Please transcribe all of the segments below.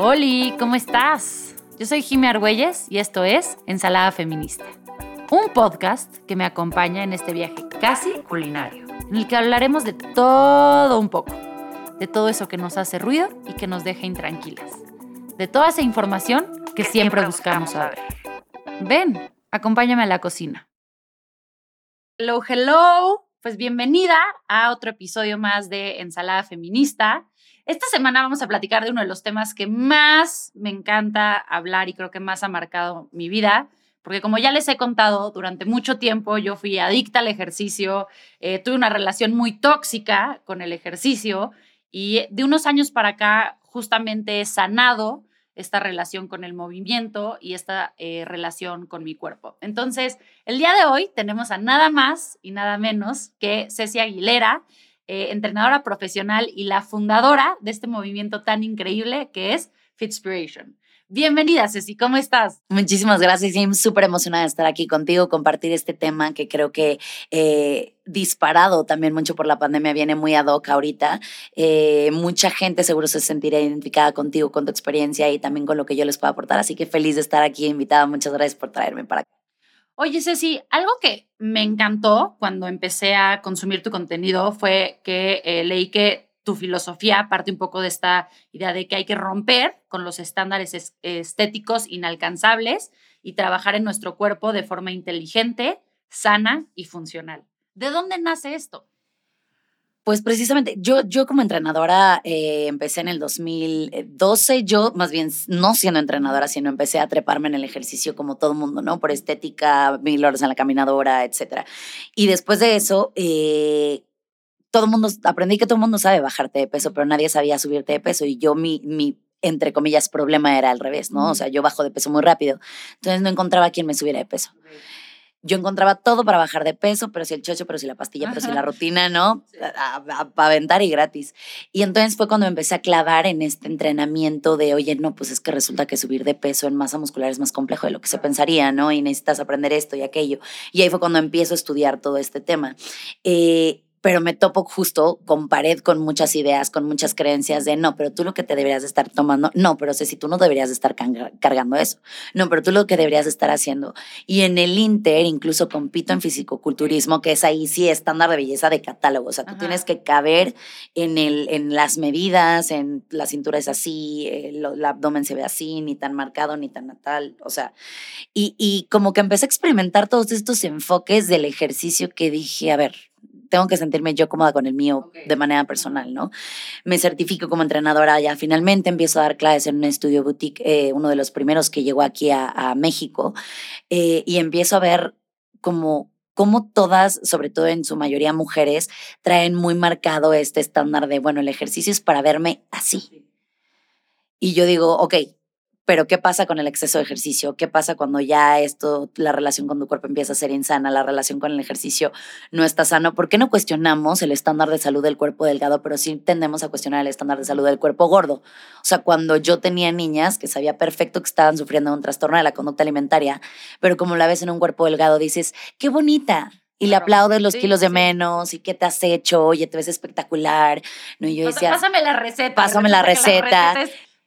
Hola, ¿cómo estás? Yo soy Jimmy Argüelles y esto es Ensalada Feminista, un podcast que me acompaña en este viaje casi culinario, en el que hablaremos de todo un poco, de todo eso que nos hace ruido y que nos deja intranquilas, de toda esa información que, siempre, buscamos saber. Ven, acompáñame a la cocina. Hello, hello. Pues bienvenida a otro episodio más de Ensalada Feminista. Esta semana vamos a platicar de uno de los temas que más me encanta hablar y creo que más ha marcado mi vida, porque como ya les he contado, durante mucho tiempo yo fui adicta al ejercicio, eh, tuve una relación muy tóxica con el ejercicio y de unos años para acá justamente he sanado esta relación con el movimiento y esta eh, relación con mi cuerpo. Entonces, el día de hoy tenemos a nada más y nada menos que Ceci Aguilera, eh, entrenadora profesional y la fundadora de este movimiento tan increíble que es Fitspiration. Bienvenida, Ceci, ¿cómo estás? Muchísimas gracias, Jim. Súper emocionada de estar aquí contigo, compartir este tema que creo que eh, disparado también mucho por la pandemia viene muy ad hoc ahorita. Eh, mucha gente seguro se sentirá identificada contigo, con tu experiencia y también con lo que yo les puedo aportar. Así que feliz de estar aquí invitada. Muchas gracias por traerme para acá. Oye, Ceci, algo que me encantó cuando empecé a consumir tu contenido fue que eh, leí que tu filosofía parte un poco de esta idea de que hay que romper con los estándares estéticos inalcanzables y trabajar en nuestro cuerpo de forma inteligente, sana y funcional. ¿De dónde nace esto? Pues precisamente, yo, yo como entrenadora eh, empecé en el 2012, yo más bien no siendo entrenadora, sino empecé a treparme en el ejercicio como todo mundo, ¿no? Por estética, mil horas en la caminadora, etc. Y después de eso, eh, todo el mundo, aprendí que todo el mundo sabe bajarte de peso, pero nadie sabía subirte de peso. Y yo, mi, mi, entre comillas, problema era al revés, ¿no? O sea, yo bajo de peso muy rápido. Entonces no encontraba a quien me subiera de peso. Yo encontraba todo para bajar de peso, pero si el chocho, pero si la pastilla, pero si la rutina, ¿no? Para aventar y gratis. Y entonces fue cuando me empecé a clavar en este entrenamiento de, oye, no, pues es que resulta que subir de peso en masa muscular es más complejo de lo que se pensaría, ¿no? Y necesitas aprender esto y aquello. Y ahí fue cuando empiezo a estudiar todo este tema. Eh, pero me topo justo con pared con muchas ideas, con muchas creencias de no, pero tú lo que te deberías de estar tomando, no, pero sé si tú no deberías de estar cargando eso, no, pero tú lo que deberías de estar haciendo. Y en el Inter incluso compito en fisicoculturismo, que es ahí sí estándar de belleza de catálogo, o sea, tú tienes que caber en, el, en las medidas, en la cintura es así, el, el abdomen se ve así, ni tan marcado, ni tan natal, o sea, y, y como que empecé a experimentar todos estos enfoques del ejercicio que dije, a ver, tengo que sentirme yo cómoda con el mío de manera personal, ¿no? Me certifico como entrenadora ya finalmente, empiezo a dar clases en un estudio boutique, eh, uno de los primeros que llegó aquí a, México, eh, y empiezo a ver como cómo todas, sobre todo en su mayoría mujeres, traen muy marcado este estándar de, bueno, el ejercicio es para verme así. Y yo digo, ok, pero ¿qué pasa con el exceso de ejercicio? ¿Qué pasa cuando ya esto, la relación con tu cuerpo empieza a ser insana, la relación con el ejercicio no está sano? ¿Por qué no cuestionamos el estándar de salud del cuerpo delgado, pero sí tendemos a cuestionar el estándar de salud del cuerpo gordo? O sea, cuando yo tenía niñas que sabía perfecto que estaban sufriendo un trastorno de la conducta alimentaria, pero como la ves en un cuerpo delgado, dices, qué bonita, y le aplaudes los kilos de menos y qué te has hecho, oye, te ves espectacular. No, y yo decía, pásame la receta. Pásame la receta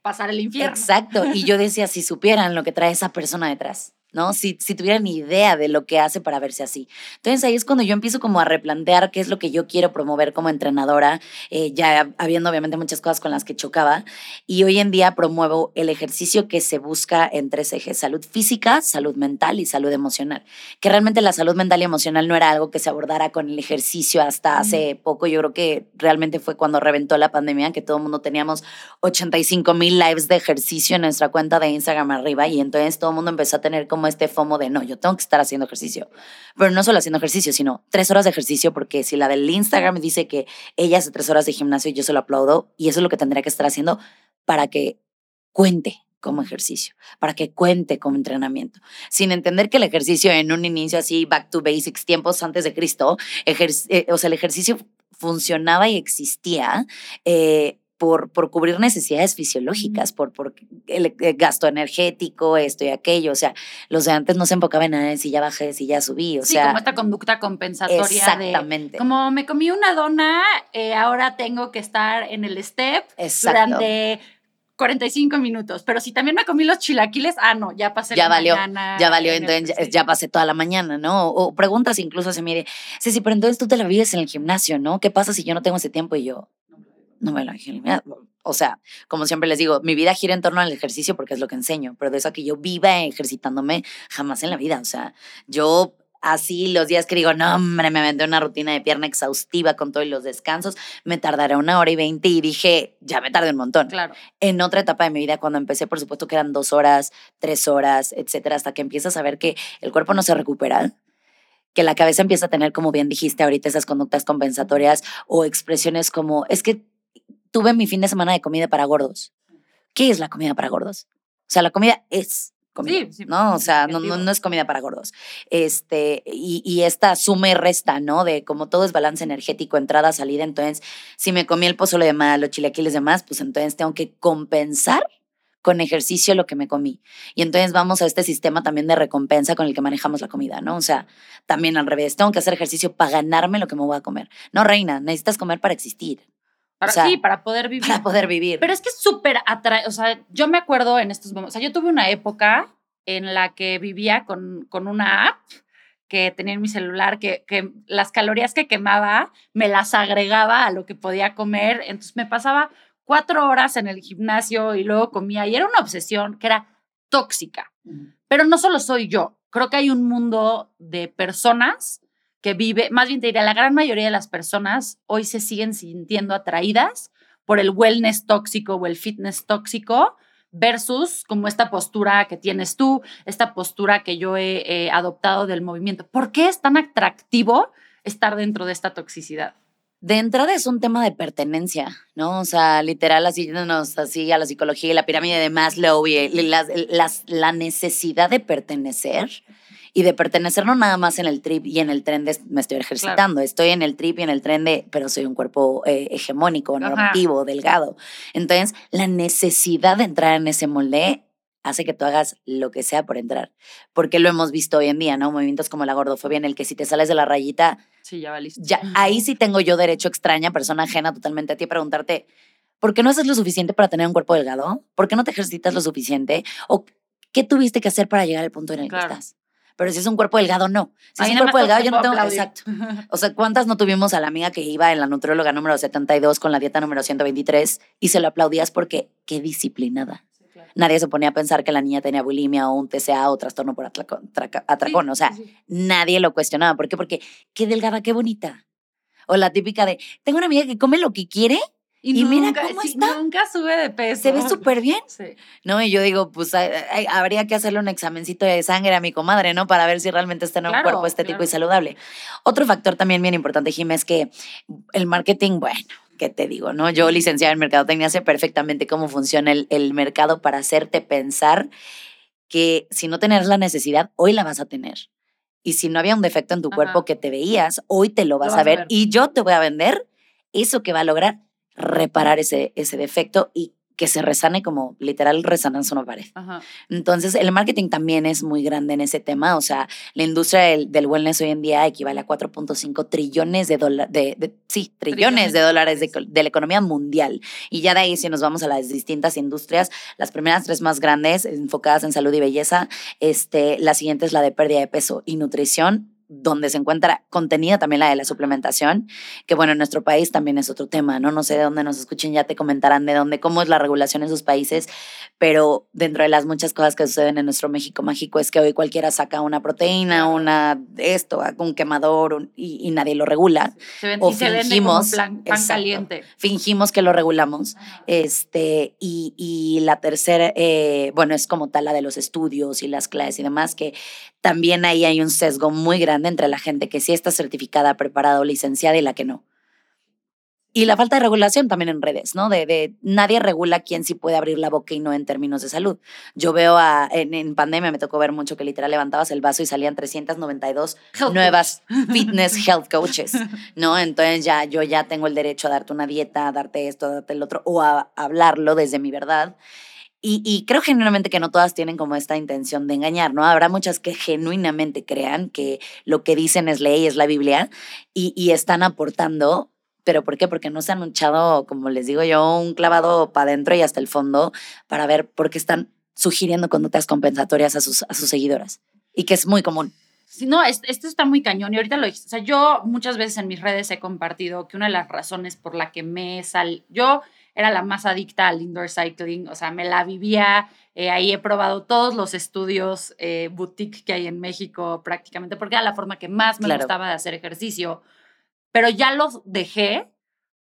pasar el infierno. Exacto. Y yo decía, si supieran lo que trae esa persona detrás. ¿No? Si, si tuvieran idea de lo que hace para verse así. Entonces ahí es cuando yo empiezo como a replantear qué es lo que yo quiero promover como entrenadora, eh, ya habiendo obviamente muchas cosas con las que chocaba. Y hoy en día promuevo el ejercicio que se busca en tres ejes, salud física, salud mental y salud emocional. Que realmente la salud mental y emocional no era algo que se abordara con el ejercicio hasta hace poco. Yo creo que realmente fue cuando reventó la pandemia, que todo el mundo teníamos 85 mil lives de ejercicio en nuestra cuenta de Instagram arriba y entonces todo el mundo empezó a tener como este FOMO de no, yo tengo que estar haciendo ejercicio. Pero no solo haciendo ejercicio, sino tres horas de ejercicio, porque si la del Instagram dice que ella hace tres horas de gimnasio, yo se lo aplaudo y eso es lo que tendría que estar haciendo para que cuente como ejercicio, para que cuente como entrenamiento, sin entender que el ejercicio en un inicio así, back to basics, tiempos antes de Cristo, eh, o sea, el ejercicio funcionaba y existía eh, por, por cubrir necesidades fisiológicas, por, por el, gasto energético, esto y aquello. O sea, los de antes no se enfocaban en si ya bajé, si ya subí. O sí, sea, como esta conducta compensatoria. Exactamente. como me comí una dona, eh, ahora tengo que estar en el step durante 45 minutos, pero si también me comí los chilaquiles, ah, no, ya pasé ya la valió, mañana ya valió, en entonces ya, pasé toda la mañana, ¿no? O, o preguntas incluso se mire, sí, sí, pero entonces tú te la vives en el gimnasio, ¿no? ¿Qué pasa si yo no tengo ese tiempo y yo no me la gimnasio? O sea, como siempre les digo, mi vida gira en torno al ejercicio porque es lo que enseño, pero de eso a que yo viva ejercitándome, jamás en la vida. O sea, yo así los días que digo, no, hombre, me aventé una rutina de pierna exhaustiva con todos los descansos, me tardaré una hora y veinte y dije, ya me tardé un montón Claro. en otra etapa de mi vida, cuando empecé, por supuesto que eran dos horas, tres horas, etcétera, hasta que empiezas a ver que el cuerpo no se recupera, que la cabeza empieza a tener, como bien dijiste ahorita, esas conductas compensatorias o expresiones como, es que tuve mi fin de semana de comida para gordos. ¿Qué es la comida para gordos? O sea, la comida es comida, Sí, sí, ¿no? O sea, no, no, no es comida para gordos. Este, y, y esta suma y resta, ¿no? De como todo es balance energético, entrada, salida. Entonces, si me comí el pozole de más, los chilaquiles de más, pues entonces tengo que compensar con ejercicio lo que me comí. Y entonces vamos a este sistema también de recompensa con el que manejamos la comida, ¿no? O sea, también al revés, tengo que hacer ejercicio para ganarme lo que me voy a comer. No, reina, necesitas comer para existir, Para, O sea, sí, para poder vivir. para poder vivir. Pero es que es súper atrae, o sea, yo me acuerdo en estos momentos, o sea, yo tuve una época en la que vivía con, con una app que tenía en mi celular, que, que las calorías que quemaba me las agregaba a lo que podía comer, entonces me pasaba cuatro horas en el gimnasio y luego comía y era una obsesión que era tóxica. Pero no solo soy yo, creo que hay un mundo de personas que vive, más bien te diría, la gran mayoría de las personas hoy se siguen sintiendo atraídas por el wellness tóxico o el fitness tóxico versus como esta postura que tienes tú, esta postura que yo he adoptado del movimiento. ¿Por qué es tan atractivo estar dentro de esta toxicidad? De entrada es un tema de pertenencia, ¿no? O sea, literal, así nos así a la psicología y la pirámide de Maslow y las- la necesidad de pertenecer y de pertenecer no nada más en el trip y en el tren de me estoy ejercitando, estoy en el trip y en el tren de, pero soy un cuerpo eh, hegemónico, Ajá. normativo, delgado. Entonces, la necesidad de entrar en ese molde hace que tú hagas lo que sea por entrar, porque lo hemos visto hoy en día, ¿no? Movimientos como la gordofobia en el que si te sales de la rayita, Sí, ya va listo. ya, ahí sí tengo yo derecho extraña, persona ajena totalmente a ti, a preguntarte, ¿por qué no haces lo suficiente para tener un cuerpo delgado? ¿Por qué no te ejercitas lo suficiente? ¿O qué tuviste que hacer para llegar al punto en el Claro. que estás? Pero si es un cuerpo delgado, no. Si es un cuerpo delgado, yo no tengo... aplaudir. Exacto. O sea, ¿cuántas no tuvimos a la amiga que iba en la nutrióloga número 72 con la dieta número 123 y se lo aplaudías porque qué disciplinada? Sí, claro. Nadie se ponía a pensar que la niña tenía bulimia o un TCA o trastorno por atracón. o sea, sí. nadie lo cuestionaba. ¿Por qué? Porque qué delgada, qué bonita. O la típica de, tengo una amiga que come lo que quiere, Y mira cómo sí, está. Nunca sube de peso. se ve súper bien, Sí. ¿no? Y yo digo, pues hay- hay- habría que hacerle un examencito de sangre a mi comadre, ¿no? Para ver si realmente está en un Claro, cuerpo estético claro. y saludable. Otro factor también bien importante, Jim, es que el marketing, bueno, ¿qué te digo, no? Yo, licenciada en mercadotecnia, sé perfectamente cómo funciona el, el mercado para hacerte pensar que si no tenías la necesidad, hoy la vas a tener. Y si no había un defecto en tu Ajá. cuerpo que te veías, hoy te lo vas, vas a ver. y yo te voy a vender eso que va a lograr reparar ese, ese defecto y que se resane como literal resananza una pared. Ajá. Entonces, el marketing también es muy grande en ese tema. O sea, la industria del, del wellness hoy en día equivale a 4.5 trillones de dólares, de, de- sí, trillones Trillones de de dólares de, dólares. de la economía mundial. Y ya de ahí, si nos vamos a las distintas industrias, las primeras tres más grandes, enfocadas en salud y belleza, este, la siguiente es la de pérdida de peso y nutrición donde se encuentra contenida también la de la suplementación, que bueno, en nuestro país también es otro tema, ¿no? No sé de dónde nos escuchen, ya te comentarán de dónde, cómo es la regulación en sus países, pero dentro de las muchas cosas que suceden en nuestro México mágico es que hoy cualquiera saca una proteína, una esto, un quemador un- y, y nadie lo regula. Se ven- O y se fingimos, plan- pan exacto. caliente. Fingimos que lo regulamos. Ajá. Este, y, y la tercera, eh, bueno, es como tal la de los estudios y las clases y demás, que también ahí hay un sesgo muy grande entre la gente que sí está certificada, preparada o licenciada y la que no. Y la falta de regulación también en redes, ¿no? De, de nadie regula quién sí puede abrir la boca y no en términos de salud. Yo veo a, en, en pandemia me tocó ver mucho que literal levantabas el vaso y salían 392 Health nuevas fitness health coaches, ¿no? Entonces ya yo ya tengo el derecho a darte una dieta, a darte esto, a darte el otro, o a hablarlo desde mi verdad. Y, creo genuinamente que no todas tienen como esta intención de engañar, ¿no? Habrá muchas que genuinamente crean que lo que dicen es ley, es la Biblia, y, y están aportando ¿Pero por qué? Porque no se han echado, como les digo yo, un clavado para adentro y hasta el fondo para ver por qué están sugiriendo conductas compensatorias a sus, a sus seguidoras. Y que es muy común. Sí, no, esto está muy cañón. Y ahorita lo dijiste. O sea, yo muchas veces en mis redes he compartido que una de las razones por la que me sal. Yo era la más adicta al indoor cycling. O sea, me la vivía. Eh, ahí he probado todos los estudios eh, boutique que hay en México prácticamente, porque era la forma que más me gustaba de hacer ejercicio. Pero ya los dejé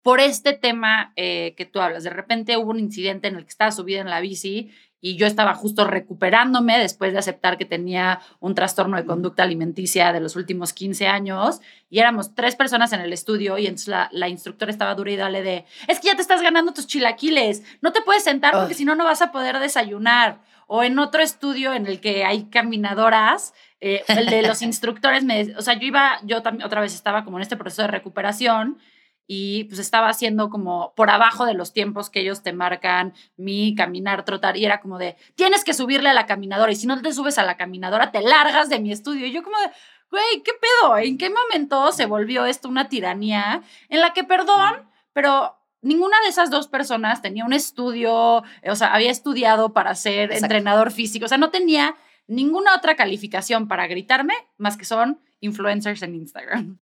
por este tema eh, que tú hablas. De repente hubo un incidente en el que estaba subida en la bici y yo estaba justo recuperándome después de aceptar que tenía un trastorno de conducta alimenticia de los últimos 15 años y éramos tres personas en el estudio y entonces la, instructora estaba dura y dale de, es que ya te estás ganando tus chilaquiles, no te puedes sentar porque si no, no vas a poder desayunar. O en otro estudio en el que hay caminadoras, eh, el de los instructores, me, o sea, yo iba, yo también otra vez estaba como en este proceso de recuperación y pues estaba haciendo como por abajo de los tiempos que ellos te marcan mi caminar, trotar y era como de, tienes que subirle a la caminadora y si no te subes a la caminadora te largas de mi estudio. Y yo como de, güey, ¿qué pedo? ¿En qué momento se volvió esto una tiranía en la que, perdón, pero ninguna de esas dos personas tenía un estudio, o sea, había estudiado para ser entrenador físico, o sea, no tenía ninguna otra calificación para gritarme más que son influencers en Instagram.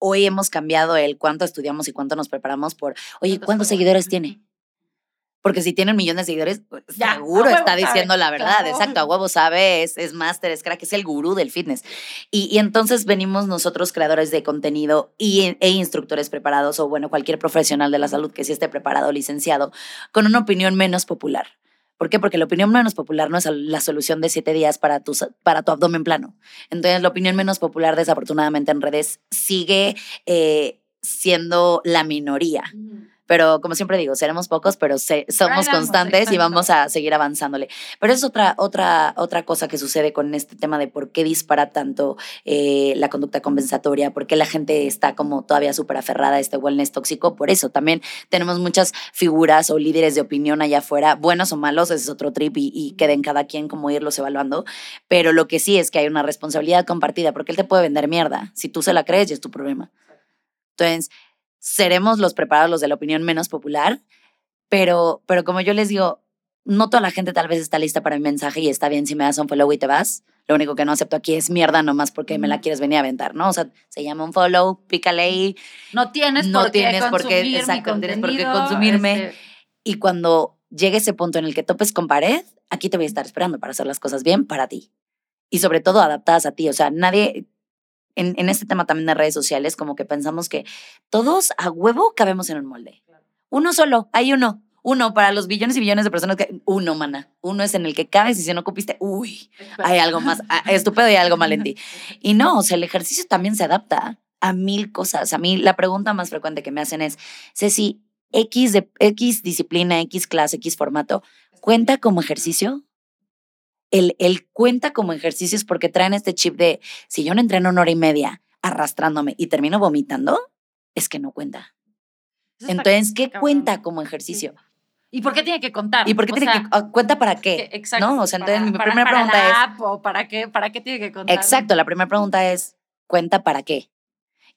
Hoy hemos cambiado el cuánto estudiamos y cuánto nos preparamos por, oye, ¿cuántos seguidores tiene? Porque si tiene un millón de seguidores, pues, seguro está diciendo la verdad. Exacto, a huevo sabe, es, es máster, es crack, es el gurú del fitness. Y, entonces venimos nosotros, creadores de contenido y, e instructores preparados, o bueno, cualquier profesional de la salud que sí esté preparado, licenciado, con una opinión menos popular. ¿Por qué? Porque la opinión menos popular no es la solución de siete días para tu, para tu abdomen plano. Entonces, la opinión menos popular, desafortunadamente, en redes sigue eh, siendo la minoría. Pero como siempre digo, seremos pocos, pero somos constantes y vamos a seguir avanzándole. Pero es otra, otra, otra cosa que sucede con este tema de por qué dispara tanto eh, la conducta compensatoria, por qué la gente está como todavía súper aferrada a este wellness tóxico. Por eso también tenemos muchas figuras o líderes de opinión allá afuera, buenos o malos, ese es otro trip y, y queden cada quien como irlos evaluando. Pero lo que sí es que hay una responsabilidad compartida, porque él te puede vender mierda. Si tú se la crees, ya es tu problema. Entonces, seremos los preparados, los de la opinión menos popular, pero, pero como yo les digo, no toda la gente tal vez está lista para mi mensaje y está bien si me das un follow y te vas. Lo único que no acepto aquí es mierda nomás porque me la quieres venir a aventar, ¿no? O sea, se llama un follow, pícale ahí. No tienes no por qué tienes por qué, exacto, tienes por qué consumirme. Este y cuando llegue ese punto en el que topes con pared, aquí te voy a estar esperando para hacer las cosas bien para ti. Y sobre todo adaptadas a ti. O sea, nadie, en, este tema también de redes sociales, como que pensamos que todos a huevo cabemos en un molde. Uno solo, hay uno. Uno para los billones y billones de personas que. Uno, mana. Uno es en el que cabes y si no cupiste, uy, hay algo más ah, estúpido y hay algo mal en ti. Y no, o sea, el ejercicio también se adapta a mil cosas. A mí la pregunta más frecuente que me hacen es: Ceci, X, de, X disciplina, X clase, X formato, ¿cuenta como ejercicio? El, cuenta como ejercicios porque traen este chip de si yo no entreno una hora y media arrastrándome y termino vomitando, es que no cuenta. Entonces, ¿qué cuenta como ejercicio? ¿Y por qué tiene que contar? ¿Y por qué tiene que cuenta para qué? Exacto. ¿No? O sea, entonces mi primera pregunta es para qué para qué tiene que contar? Exacto, la primera pregunta es cuenta para qué.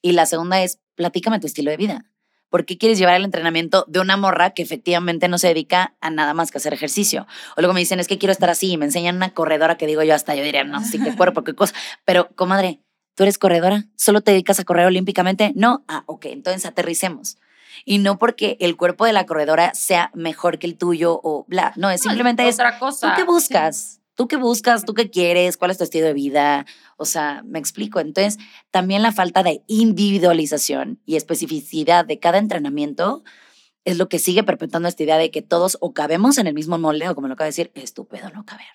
Y la segunda es platícame tu estilo de vida. ¿Por qué quieres llevar el entrenamiento de una morra que efectivamente no se dedica a nada más que hacer ejercicio? O luego me dicen, es que quiero estar así y me enseñan una corredora que digo yo hasta, yo diría, no, sí, qué cuerpo, qué cosa. Pero, comadre, ¿tú eres corredora? ¿Solo te dedicas a correr olímpicamente? No. Ah, ok, entonces aterricemos. Y no porque el cuerpo de la corredora sea mejor que el tuyo o bla. No, es simplemente es otra cosa. ¿Tú qué buscas? ¿Tú qué buscas? ¿Tú qué quieres? ¿Cuál es tu estilo de vida? O sea, me explico. Entonces, también la falta de individualización y especificidad de cada entrenamiento es lo que sigue perpetuando esta idea de que todos o cabemos en el mismo molde o como lo acabo de decir, estúpido no caber.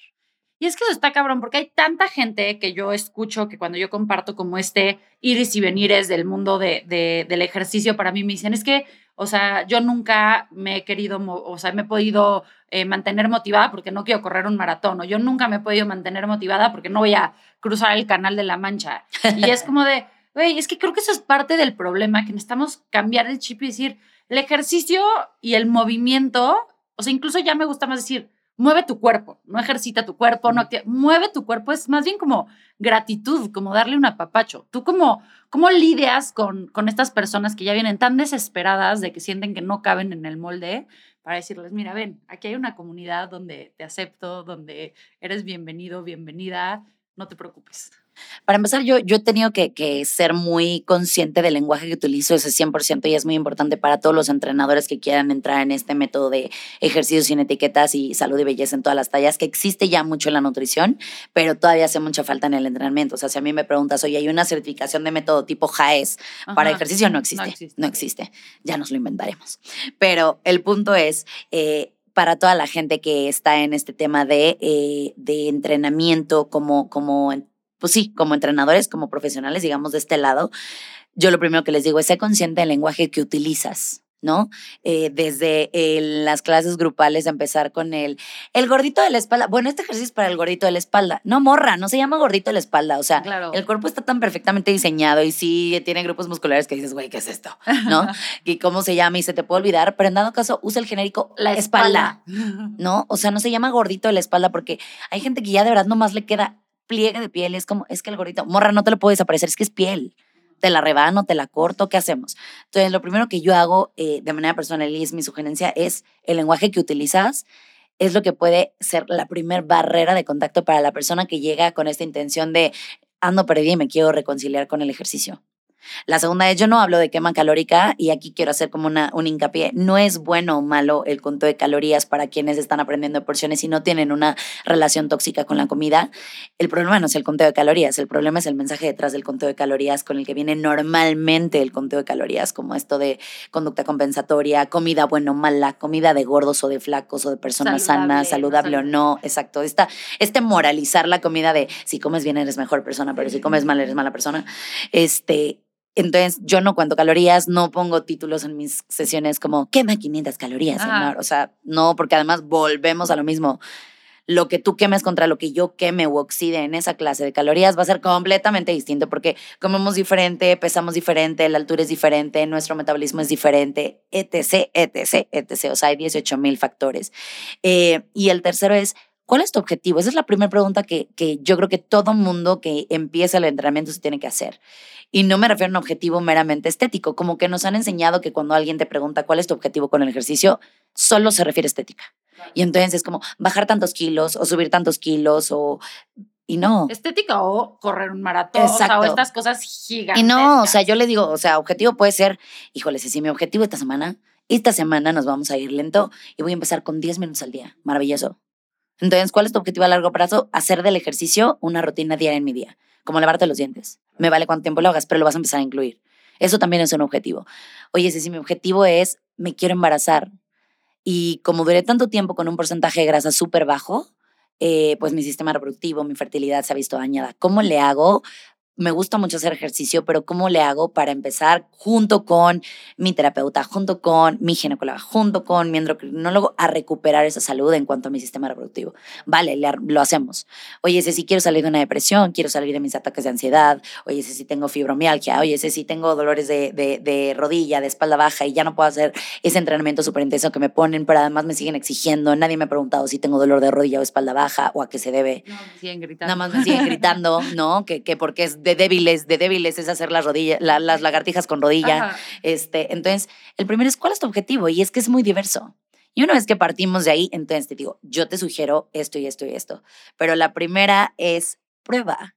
Y es que eso está cabrón, porque hay tanta gente que yo escucho que cuando yo comparto como este iris y venires del mundo de, del ejercicio, para mí me dicen, es que, o sea, yo nunca me he querido, o sea, me he podido eh, mantener motivada porque no quiero correr un maratón, o yo nunca me he podido mantener motivada porque no voy a cruzar el canal de la Mancha. Y es como de, güey, es que creo que eso es parte del problema, que necesitamos cambiar el chip y decir, el ejercicio y el movimiento, o sea, incluso ya me gusta más decir, mueve tu cuerpo, no ejercita tu cuerpo, no mueve tu cuerpo, es más bien como gratitud, como darle un apapacho. Tú como, ¿cómo lidias con, con estas personas que ya vienen tan desesperadas de que sienten que no caben en el molde? Para decirles, mira, ven, aquí hay una comunidad donde te acepto, donde eres bienvenido, bienvenida, no te preocupes. Para empezar, yo, yo he tenido que, que, ser muy consciente del lenguaje que utilizo, ese 100%, y es muy importante para todos los entrenadores que quieran entrar en este método de ejercicios sin etiquetas y salud y belleza en todas las tallas, que existe ya mucho en la nutrición, pero todavía hace mucha falta en el entrenamiento. O sea, si a mí me preguntas, oye, hay una certificación de método tipo JAES para ejercicio, no existe, no existe, no existe. Ya nos lo inventaremos. Pero el punto es... Eh, para toda la gente que está en este tema de, eh, de entrenamiento como, como pues sí, como entrenadores, como profesionales, digamos, de este lado, yo lo primero que les digo es ser consciente del lenguaje que utilizas. ¿no? Eh, desde las clases grupales empezar con el, el gordito de la espalda. Bueno, este ejercicio es para el gordito de la espalda. No, morra, no se llama gordito de la espalda. O sea, el cuerpo está tan perfectamente diseñado y sí tiene grupos musculares que dices, güey, ¿qué es esto? ¿No? y cómo se llama y se te puede olvidar, pero en dado caso usa el genérico la espalda, ¿no? O sea, no se llama gordito de la espalda porque hay gente que ya de verdad nomás le queda pliegue de piel, es como, es que el gorrito, morra, no te lo puedo desaparecer, es que es piel. Te la rebano, te la corto, ¿qué hacemos? Entonces, lo primero que yo hago eh, de manera personal y es mi sugerencia es el lenguaje que utilizas es lo que puede ser la primer barrera de contacto para la persona que llega con esta intención de ando perdida y me quiero reconciliar con el ejercicio. La segunda es, yo no hablo de quema calórica y aquí quiero hacer como una, un hincapié. No es bueno o malo el conteo de calorías para quienes están aprendiendo de porciones y no tienen una relación tóxica con la comida. El problema no es el conteo de calorías, el problema es el mensaje detrás del conteo de calorías con el que viene normalmente el conteo de calorías, como esto de conducta compensatoria, comida bueno o mala, comida de gordos o de flacos o de personas sanas, saludable o no. Exacto. Esta, este moralizar la comida de si comes bien eres mejor persona, pero si comes mal eres mala persona. Este, entonces, yo no cuento calorías, no pongo títulos en mis sesiones como quema 500 calorías, O sea, no, porque además volvemos a lo mismo. Lo que tú quemes contra lo que yo queme o oxide en esa clase de calorías va a ser completamente distinto porque comemos diferente, pesamos diferente, la altura es diferente, nuestro metabolismo es diferente, etc., etc., etc. O sea, hay 18 mil factores. Eh, y el tercero es, ¿cuál es tu objetivo? Esa es la primera pregunta que, que yo creo que todo mundo que empieza el entrenamiento se tiene que hacer. Y no me refiero a un objetivo meramente estético, como que nos han enseñado que cuando alguien te pregunta cuál es tu objetivo con el ejercicio, solo se refiere a estética. Y entonces es como bajar tantos kilos o subir tantos kilos o y no. Estética o correr un maratón. O, estas cosas gigantes. Y no, o sea, yo le digo, o sea, objetivo puede ser, híjole, si mi objetivo esta semana, esta semana nos vamos a ir lento y voy a empezar con 10 minutos al día. Maravilloso. Entonces, ¿cuál es tu objetivo a largo plazo? Hacer del ejercicio una rutina diaria en mi día como lavarte los dientes. Me vale cuánto tiempo lo hagas, pero lo vas a empezar a incluir. Eso también es un objetivo. Oye, si mi objetivo es, me quiero embarazar, y como duré tanto tiempo con un porcentaje de grasa súper bajo, eh, pues mi sistema reproductivo, mi fertilidad se ha visto dañada. ¿Cómo le hago me gusta mucho hacer ejercicio, pero ¿cómo le hago para empezar junto con mi terapeuta, junto con mi ginecóloga, junto con mi endocrinólogo a recuperar esa salud en cuanto a mi sistema reproductivo? Vale, lo hacemos. Oye, ese sí quiero salir de una depresión, quiero salir de mis ataques de ansiedad, oye, ese sí tengo fibromialgia, oye, ese sí tengo dolores de, de, rodilla, de espalda baja y ya no puedo hacer ese entrenamiento súper intenso que me ponen, pero además me siguen exigiendo. Nadie me ha preguntado si tengo dolor de rodilla o espalda baja o a qué se debe. No, me siguen gritando. Nada más me siguen gritando, ¿no? Que, que porque es de débiles, de débiles es hacer las rodillas, las lagartijas con rodilla. Este, entonces, el primero es cuál es tu objetivo y es que es muy diverso. Y una vez que partimos de ahí, entonces te digo, yo te sugiero esto y esto y esto. Pero la primera es prueba.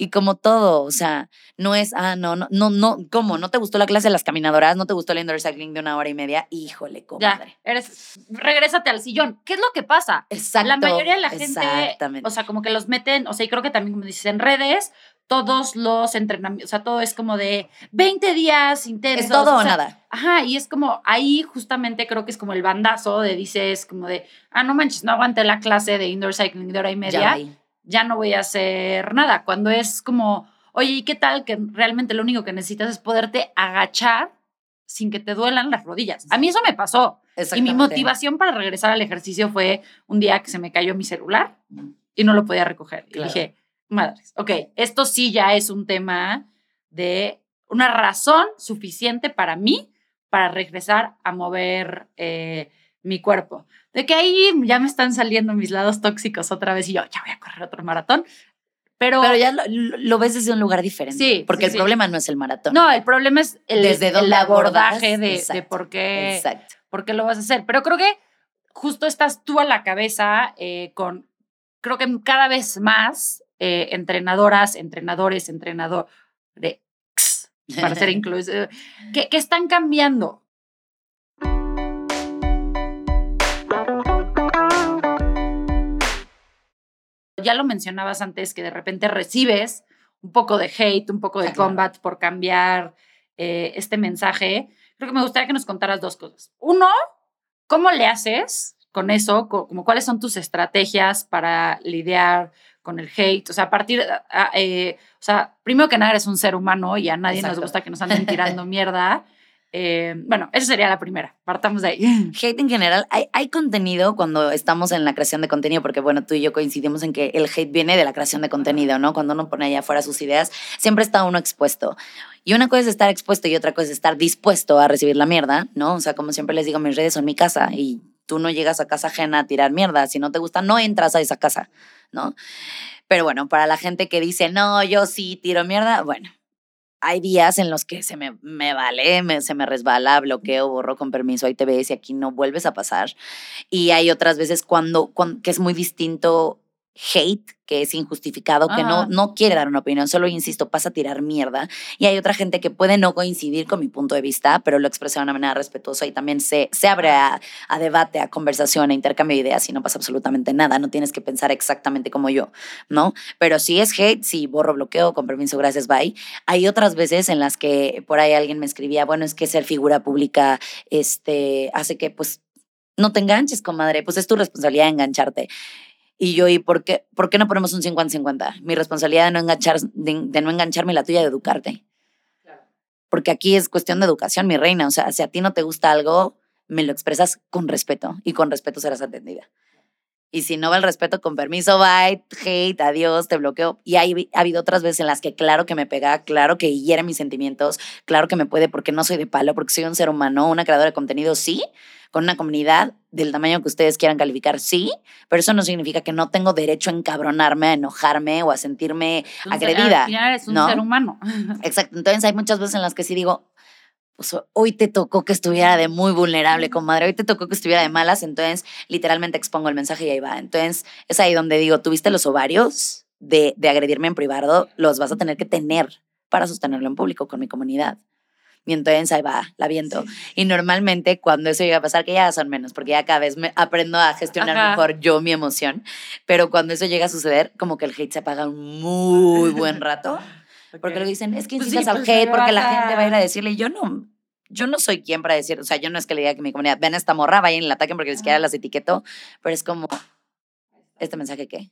Y como todo, o sea, no es, ah, no, no, no, no, ¿cómo? ¿No te gustó la clase de las caminadoras? ¿No te gustó el indoor cycling de una hora y media? Híjole, comadre. Ya, eres, regrésate al sillón. ¿Qué es lo que pasa? Exacto. La mayoría de la gente, o sea, como que los meten, o sea, y creo que también, como dices, en redes, todos los entrenamientos, o sea, todo es como de 20 días intensos. Es todo o, nada. Ajá, y es como ahí justamente creo que es como el bandazo de dices como de, ah, no manches, no aguanté la clase de indoor cycling de hora y media ya no voy a hacer nada. Cuando es como, oye, ¿y qué tal que realmente lo único que necesitas es poderte agachar sin que te duelan las rodillas? A mí eso me pasó. Y mi motivación para regresar al ejercicio fue un día que se me cayó mi celular y no lo podía recoger. Y dije, madres, ok, esto sí ya es un tema de una razón suficiente para mí para regresar a mover eh, mi cuerpo. De que ahí ya me están saliendo mis lados tóxicos otra vez y yo ya voy a correr otro maratón. Pero, Pero ya lo, lo ves desde un lugar diferente. Sí, Porque sí, el sí. problema no es el maratón. no, el problema es el, Desde el abordaje de, por qué Exacto. por qué lo vas a hacer. Pero creo que justo estás tú a la cabeza eh, con, creo que cada vez más eh, entrenadoras, entrenadores, entrenadores, para ser inclusivo, que, que están cambiando. Ya lo mencionabas antes, que de repente recibes un poco de hate, un poco de Ah, claro. combat por cambiar eh, este mensaje. Creo que me gustaría que nos contaras dos cosas. Uno, ¿cómo le haces con eso? Co- Como cuáles son tus estrategias para lidiar con el hate. O sea, a partir, eh, o sea, primero que nada eres un ser humano y a nadie nos Exacto. gusta que nos anden tirando mierda. Eh, bueno, esa sería la primera. Partamos de ahí. Hate en general, hay, hay contenido cuando estamos en la creación de contenido, porque bueno, tú y yo coincidimos en que el hate viene de la creación de contenido, ¿no? Cuando uno pone allá afuera sus ideas, siempre está uno expuesto. Y una cosa es estar expuesto y otra cosa es estar dispuesto a recibir la mierda, ¿no? O sea, como siempre les digo, mis redes son mi casa y tú no llegas a casa ajena a tirar mierda. Si no te gusta, no entras a esa casa, ¿no? Pero bueno, para la gente que dice, no, yo sí tiro mierda, bueno, hay días en los que se me, me vale, me- se me resbala, bloqueo, borro con permiso, ahí te ves y aquí no vuelves a pasar. Y hay otras veces cuando, cuan- que es muy distinto hate, que es injustificado, que no, Ajá. no quiere dar una opinión, solo insisto, pasa a tirar mierda. Y hay otra gente que puede no coincidir con mi punto de vista, pero lo expresa de una manera respetuosa y también se, se abre a, a debate, a conversación, a intercambio de ideas y no pasa absolutamente nada, no tienes que pensar exactamente como yo, ¿no? Pero si es hate, sí, borro, bloqueo, con permiso, gracias, bye. Hay otras veces en las que por ahí alguien me escribía, bueno, es que ser figura pública este, hace que pues no te enganches, comadre, pues es tu responsabilidad engancharte. Y yo, ¿y por qué, por qué no ponemos un 50-50? Mi responsabilidad de no, enganchar, de, de no engancharme y la tuya de educarte. Porque aquí es cuestión de educación, mi reina. O sea, si a ti no te gusta algo, me lo expresas con respeto y con respeto serás atendida. Y si no va el respeto, con permiso, bye, hate, adiós, te bloqueo. Y hay, ha habido otras veces en las que claro que me pega, claro que hiere mis sentimientos, claro que me puede porque no soy de palo, porque soy un ser humano, una creadora de contenido, sí, con una comunidad del tamaño que ustedes quieran calificar, sí, pero eso no significa que no tengo derecho a encabronarme, a enojarme o a sentirme Un ser- agredida. Al final eres un ¿no? ser humano. Exacto. Entonces hay muchas veces en las que sí digo, pues hoy te tocó que estuviera de muy vulnerable, comadre, hoy te tocó que estuviera de malas, entonces literalmente expongo el mensaje y ahí va. Entonces es ahí donde digo, tuviste los ovarios de, de agredirme en privado, los vas a tener que tener para sostenerlo en público con mi comunidad. Y entonces ahí va, la viento. Y normalmente cuando eso llega a pasar, que ya son menos, porque ya cada vez me aprendo a gestionar Ajá. mejor yo mi emoción, pero cuando eso llega a suceder, como que el hate se apaga un muy buen rato. Porque le dicen, es que Pues incitas sí, al pues, hate porque la gente va a ir a decirle, yo no, yo no soy quien para decir, o sea, yo no es que le diga que mi comunidad, ven a esta morra, vayan y la ataquen porque ni siquiera las etiqueto, pero es como, ¿este mensaje qué?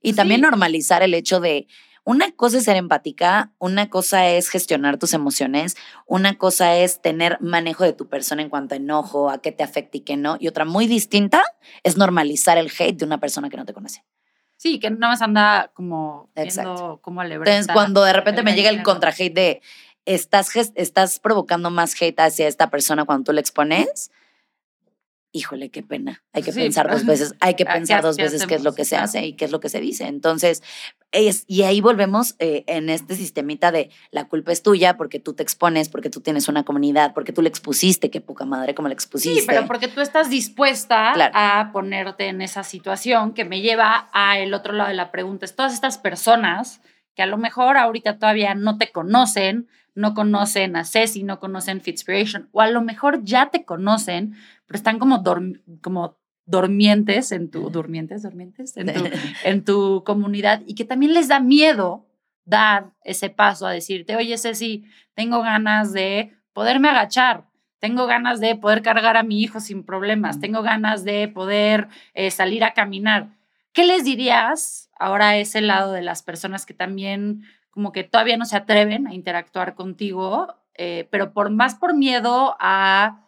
Y Pues también normalizar el hecho de, una cosa es ser empática, una cosa es gestionar tus emociones, una cosa es tener manejo de tu persona en cuanto a enojo, a qué te afecta y qué no, y otra muy distinta es normalizar el hate de una persona que no te conoce. Sí, que nada más anda como Exacto. viendo cómo Entonces, cuando de repente me llega el contra hate de estás, estás provocando más hate hacia esta persona cuando tú le expones, híjole, qué pena. Hay que Sí, pensar dos veces, hay que pensar ¿qué- dos veces qué es lo que se hace y qué es lo que se dice. Entonces, es, y ahí volvemos eh, en este sistemita de la culpa es tuya porque tú te expones, porque tú tienes una comunidad, porque tú le expusiste, qué poca madre como le expusiste. Sí, pero porque tú estás dispuesta Claro. a ponerte en esa situación que me lleva a el otro lado de la pregunta. Es todas estas personas que a lo mejor ahorita todavía no te conocen, no conocen a Ceci, no conocen Fitspiration, o a lo mejor ya te conocen, pero están como, dorm- como dormientes en tu, durmientes, durmientes, en tu, en tu comunidad y que también les da miedo dar ese paso a decirte, oye, Ceci, tengo ganas de poderme agachar, tengo ganas de poder cargar a mi hijo sin problemas, tengo ganas de poder eh, salir a caminar. ¿Qué les dirías ahora a ese lado de las personas que también como que todavía no se atreven a interactuar contigo, eh, pero por más por miedo a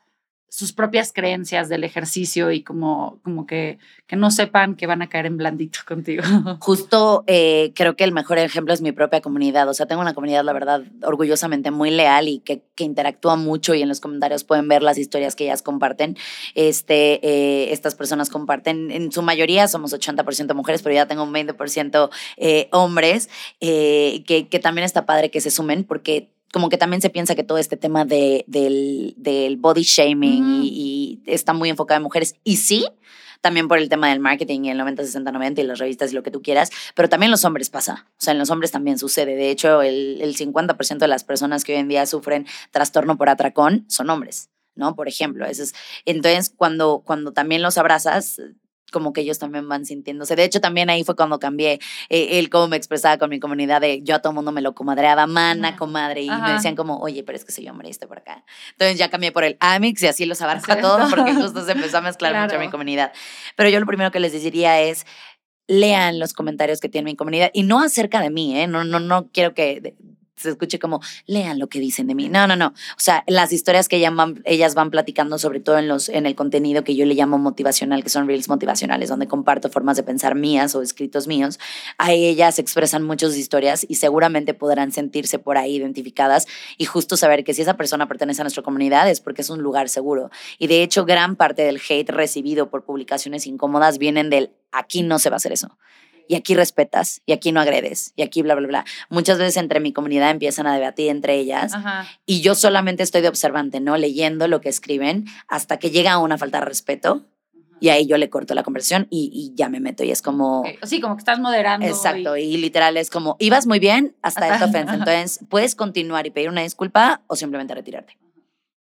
sus propias creencias del ejercicio y como, como que, que no sepan que van a caer en blandito contigo. Justo eh, creo que el mejor ejemplo es mi propia comunidad. O sea, tengo una comunidad, la verdad, orgullosamente muy leal y que, que interactúa mucho y en los comentarios pueden ver las historias que ellas comparten. Este, eh, estas personas comparten, en su mayoría somos 80% mujeres, pero ya tengo un 20% eh, hombres, que, que también está padre que se sumen porque como que también se piensa que todo este tema de, del, del body shaming y, está muy enfocado en mujeres. Y sí, también por el tema del marketing y el 90, 60, 90 y las revistas y lo que tú quieras, pero también los hombres pasa. O sea, en los hombres también sucede. De hecho, el, el 50% de las personas que hoy en día sufren trastorno por atracón son hombres. ¿no? Por ejemplo, eso es, entonces cuando, cuando también los abrazas, como que ellos también van sintiéndose. De hecho, también ahí fue cuando cambié eh, el cómo me expresaba con mi comunidad de yo a todo mundo me lo comadreaba, mana, comadre, y me decían como, oye, pero es que soy hombre y estoy por acá. Entonces ya cambié por el Amix y así los abarca a todos porque justo se empezó a mezclar mucho mi comunidad. Pero yo lo primero que les diría es, lean los comentarios que tiene mi comunidad y no acerca de mí, ¿eh? No, no, no quiero que se escuche como, lean lo que dicen de mí. No, no, no. O sea, las historias que ellas van, ellas van platicando, sobre todo en, los, en el contenido que yo le llamo motivacional, que son reels motivacionales, donde comparto formas de pensar mías o escritos míos, a ellas expresan muchas historias y seguramente podrán sentirse por ahí identificadas y justo saber que si esa persona pertenece a nuestra comunidad es porque es un lugar seguro. Y de hecho, gran parte del hate recibido por publicaciones incómodas vienen del aquí no se va a hacer eso y aquí respetas y aquí no agredes y aquí bla, bla, bla. Muchas veces entre mi comunidad empiezan a debatir entre ellas y yo solamente estoy de observante, ¿no? Leyendo lo que escriben hasta que llega a una falta de respeto. Y ahí yo le corto la conversación y, ya me meto y es como... Sí, como que estás moderando. Exacto, y, literal es como, ibas muy bien hasta esta ofensa. Entonces, puedes continuar y pedir una disculpa o simplemente retirarte.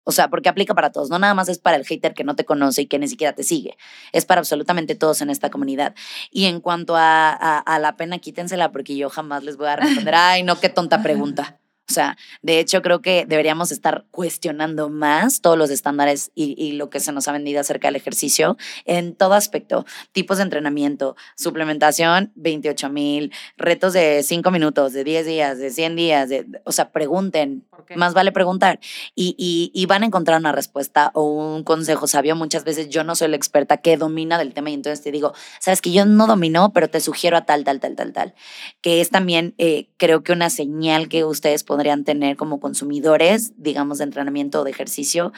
O sea, porque aplica para todos, no nada más es para el hater que no te conoce y que ni siquiera te sigue, es para absolutamente todos en esta comunidad. Y en cuanto a, a, la pena, quítensela porque yo jamás les voy a responder, ay, no, qué tonta pregunta. O sea, de hecho creo que deberíamos estar cuestionando más todos los estándares y, lo que se nos ha vendido acerca del ejercicio en todo aspecto. Tipos de entrenamiento, suplementación, 28 mil, retos de 5 minutos, de 10 días, de 100 días, de, o sea, pregunten, más vale preguntar. Y, y, van a encontrar una respuesta o un consejo sabio. Muchas veces yo no soy la experta que domina del tema y entonces te digo, sabes que yo no domino, pero te sugiero a tal, tal, tal, tal, tal, que es también eh, creo que una señal que ustedes pueden podrían tener como consumidores, digamos, de entrenamiento o de ejercicio,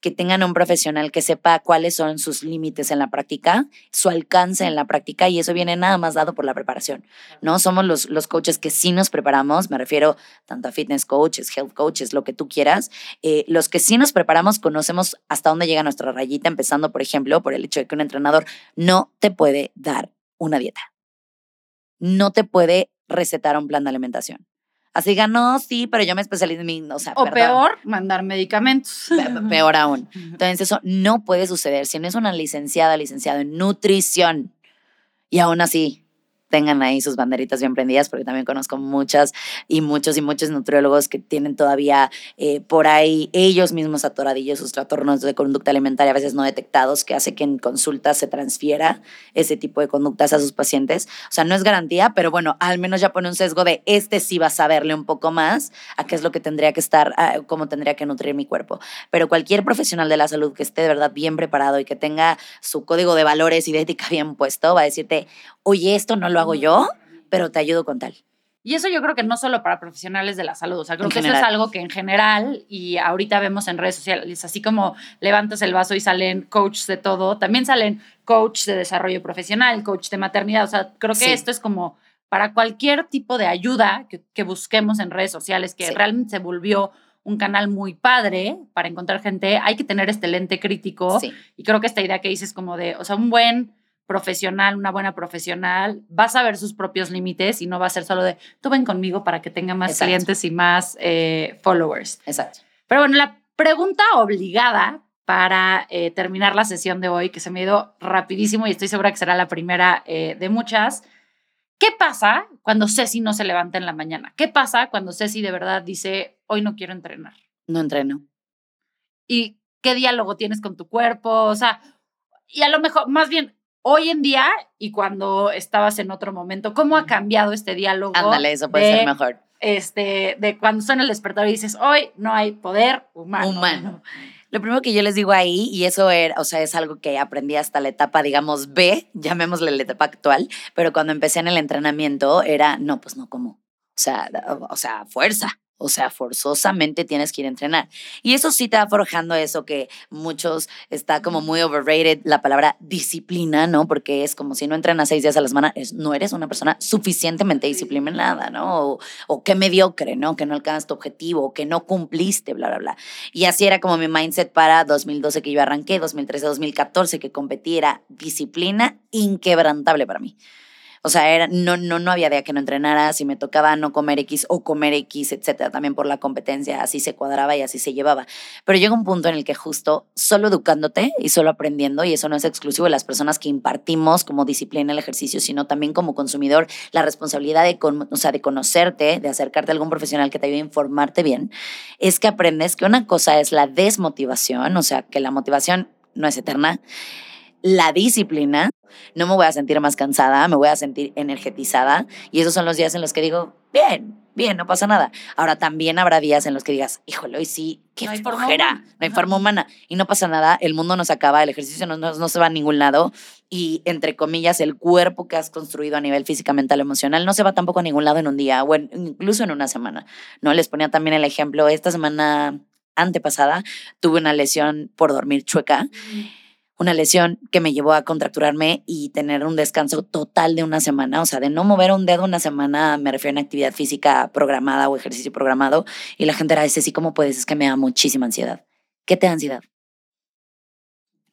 que tengan un profesional que sepa cuáles son sus límites en la práctica, su alcance en la práctica, y eso viene nada más dado por la preparación, ¿no? Somos los, los coaches que sí nos preparamos, me refiero tanto a fitness coaches, health coaches, lo que tú quieras, eh, los que sí nos preparamos conocemos hasta dónde llega nuestra rayita, empezando, por ejemplo, por el hecho de que un entrenador no te puede dar una dieta, no te puede recetar un plan de alimentación Así ganó, sí, pero yo me especializo en mi, o sea, O peor, mandar medicamentos. Peor aún. Entonces eso no puede suceder si no es una licenciada, licenciado en nutrición. Y aún así, tengan ahí sus banderitas bien prendidas, porque también conozco muchas y muchos y muchos nutriólogos que tienen todavía eh, por ahí ellos mismos atoradillos sus trastornos de conducta alimentaria a veces no detectados, que hace que en consulta se transfiera ese tipo de conductas a sus pacientes. O sea, no es garantía, pero bueno, al menos ya pone un sesgo de este sí va a saberle un poco más a qué es lo que tendría que estar, cómo tendría que nutrir mi cuerpo. Pero cualquier profesional de la salud que esté de verdad bien preparado y que tenga su código de valores y de ética bien puesto, va a decirte, oye, esto no lo hago yo, pero te ayudo con tal. Y eso yo creo que no solo para profesionales de la salud, o sea, creo que eso es algo que en general, y ahorita vemos en redes sociales, así como levantas el vaso y salen coaches de todo, también salen coach de desarrollo profesional, coach de maternidad, o sea, creo que esto es como para cualquier tipo de ayuda que, busquemos en redes sociales, que realmente se volvió un canal muy padre para encontrar gente, hay que tener este lente crítico. Y creo que esta idea que dices como de, o sea, un buen profesional, una buena profesional, va a saber sus propios límites y no va a ser solo de, tú ven conmigo para que tenga más clientes y más eh, followers. Exacto. Pero bueno, la pregunta obligada para eh, terminar la sesión de hoy, que se me ha ido rapidísimo y estoy segura que será la primera eh, de muchas. ¿Qué pasa cuando Ceci no se levanta en la mañana? ¿Qué pasa cuando Ceci de verdad dice, hoy no quiero entrenar? No entreno. ¿Y qué diálogo tienes con tu cuerpo? O sea, y a lo mejor, más bien, hoy en día y cuando estabas en otro momento, ¿cómo ha cambiado este diálogo? Ándale, eso puede ser mejor. Este, de cuando suena el despertador y dices, hoy no hay poder humano. Humano. Lo primero que yo les digo ahí, y eso era, o sea, es algo que aprendí hasta la etapa, digamos, B, llamémosle la etapa actual, pero cuando empecé en el entrenamiento era, no, pues no como. O sea, o sea, fuerza. O sea, forzosamente tienes que ir a entrenar. Y eso sí te va forjando eso que muchos está como muy overrated, la palabra disciplina, ¿no? Porque es como si no entrenas seis días a la semana, es, no eres una persona suficientemente disciplinada, ¿no? O, o que mediocre, ¿no? Que no alcanzas tu objetivo, que no cumpliste, bla, bla, bla. Y así era como mi mindset para 2012 que yo arranqué, 2013, 2014 que competí, era disciplina inquebrantable para mí. O sea, era, no, no, no había día que no entrenara, si me tocaba no comer X o comer X, etcétera, también por la competencia, así se cuadraba y así se llevaba. Pero llega un punto en el que justo solo educándote y solo aprendiendo, y eso no es exclusivo de las personas que impartimos como disciplina el ejercicio, sino también como consumidor, la responsabilidad de, o sea, de conocerte, de acercarte a algún profesional que te ayude a informarte bien, es que aprendes que una cosa es la desmotivación, o sea, que la motivación no es eterna la disciplina, no me voy a sentir más cansada, me voy a sentir energetizada. Y esos son los días en los que digo, bien, bien, no pasa nada. Ahora también habrá días en los que digas, híjole, hoy sí, qué no flojera, no hay forma humana. Y no pasa nada, el mundo no se acaba, el ejercicio no, no, se va a ningún lado. Y entre comillas el cuerpo que has construido a nivel física, mental, emocional no se va tampoco a ningún lado en un día o incluso en una semana. No les ponía también el ejemplo, esta semana antepasada tuve una lesión por dormir chueca una lesión que me llevó a contracturarme y tener un descanso total de una semana, o sea, de no mover un dedo una semana, me refiero a una actividad física programada o ejercicio programado, y la gente era, ese sí, ¿cómo puedes? Es que me da muchísima ansiedad. ¿Qué te da ansiedad?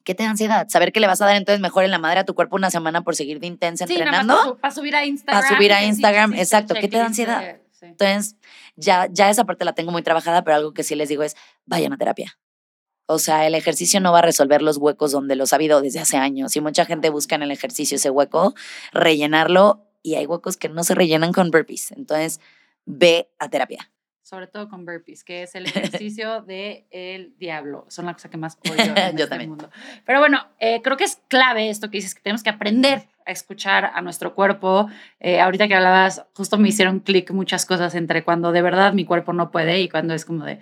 ¿Qué te da ansiedad? Saber que le vas a dar entonces mejor en la madre a tu cuerpo una semana por seguir de intensa entrenando. Para, subir a Instagram. Para subir a Instagram, exacto. ¿Qué te da ansiedad? Entonces, ya, ya esa parte la tengo muy trabajada, pero algo que sí les digo es, vayan a terapia. O sea, el ejercicio no va a resolver los huecos donde los ha habido desde hace años. Y mucha gente busca en el ejercicio ese hueco, rellenarlo, y hay huecos que no se rellenan con burpees. Entonces, ve a terapia. Sobre todo con burpees, que es el ejercicio del el diablo. Son la cosa que más odio en Yo este también. mundo. Pero bueno, eh, creo que es clave esto que dices, que tenemos que aprender a escuchar a nuestro cuerpo. Eh, ahorita que hablabas, justo me hicieron clic muchas cosas entre cuando de verdad mi cuerpo no puede y cuando es como de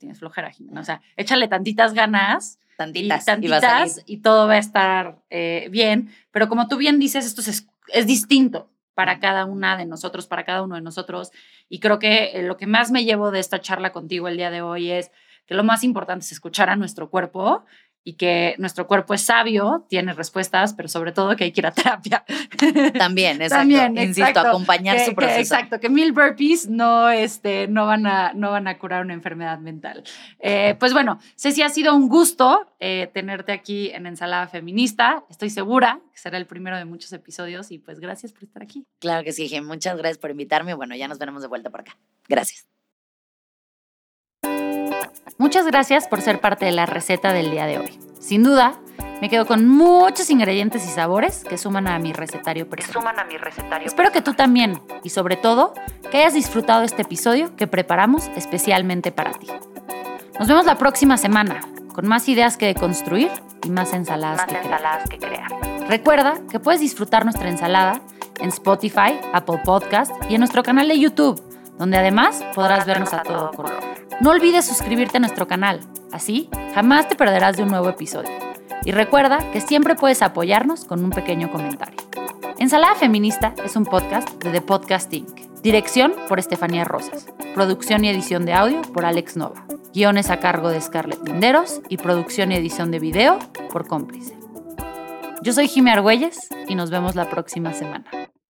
tienes flojera, Jimena. O sea, échale tantitas ganas. Tantitas. Y, tantitas, y, todo va a estar eh, bien. Pero como tú bien dices, esto es, es, distinto para cada una de nosotros, para cada uno de nosotros. Y creo que eh, lo que más me llevo de esta charla contigo el día de hoy es que lo más importante es escuchar a nuestro cuerpo y que nuestro cuerpo es sabio, tiene respuestas, pero sobre todo que hay que ir a terapia. También, exacto. También, Insisto, acompañar su proceso. exacto, que mil burpees no, este, no, van, a, no van a curar una enfermedad mental. Eh, pues bueno, Ceci, ha sido un gusto eh, tenerte aquí en Ensalada Feminista. Estoy segura que será el primero de muchos episodios y pues gracias por estar aquí. Claro que sí, Muchas gracias por invitarme. Bueno, ya nos veremos de vuelta por acá. Gracias. Muchas gracias por ser parte de la receta del día de hoy. Sin duda, me quedo con muchos ingredientes y sabores que suman a mi recetario personal. suman a mi recetario. Espero que tú también y sobre todo que hayas disfrutado este episodio que preparamos especialmente para ti. Nos vemos la próxima semana con más ideas que deconstruir y más ensaladas, que, ensaladas que crear. Recuerda que puedes disfrutar nuestra ensalada en Spotify, Apple Podcast y en nuestro canal de YouTube, donde además podrás vernos a todo color. No olvides suscribirte a nuestro canal, así jamás te perderás de un nuevo episodio. Y recuerda que siempre puedes apoyarnos con un pequeño comentario. Ensalada Feminista es un podcast de The Podcast Inc. Dirección por Estefanía Rosas. Producción y edición de audio por Alex Nova. Guiones a cargo de Scarlett Linderos y producción y edición de video por Cómplice. Yo soy Jimmy Argüelles y nos vemos la próxima semana.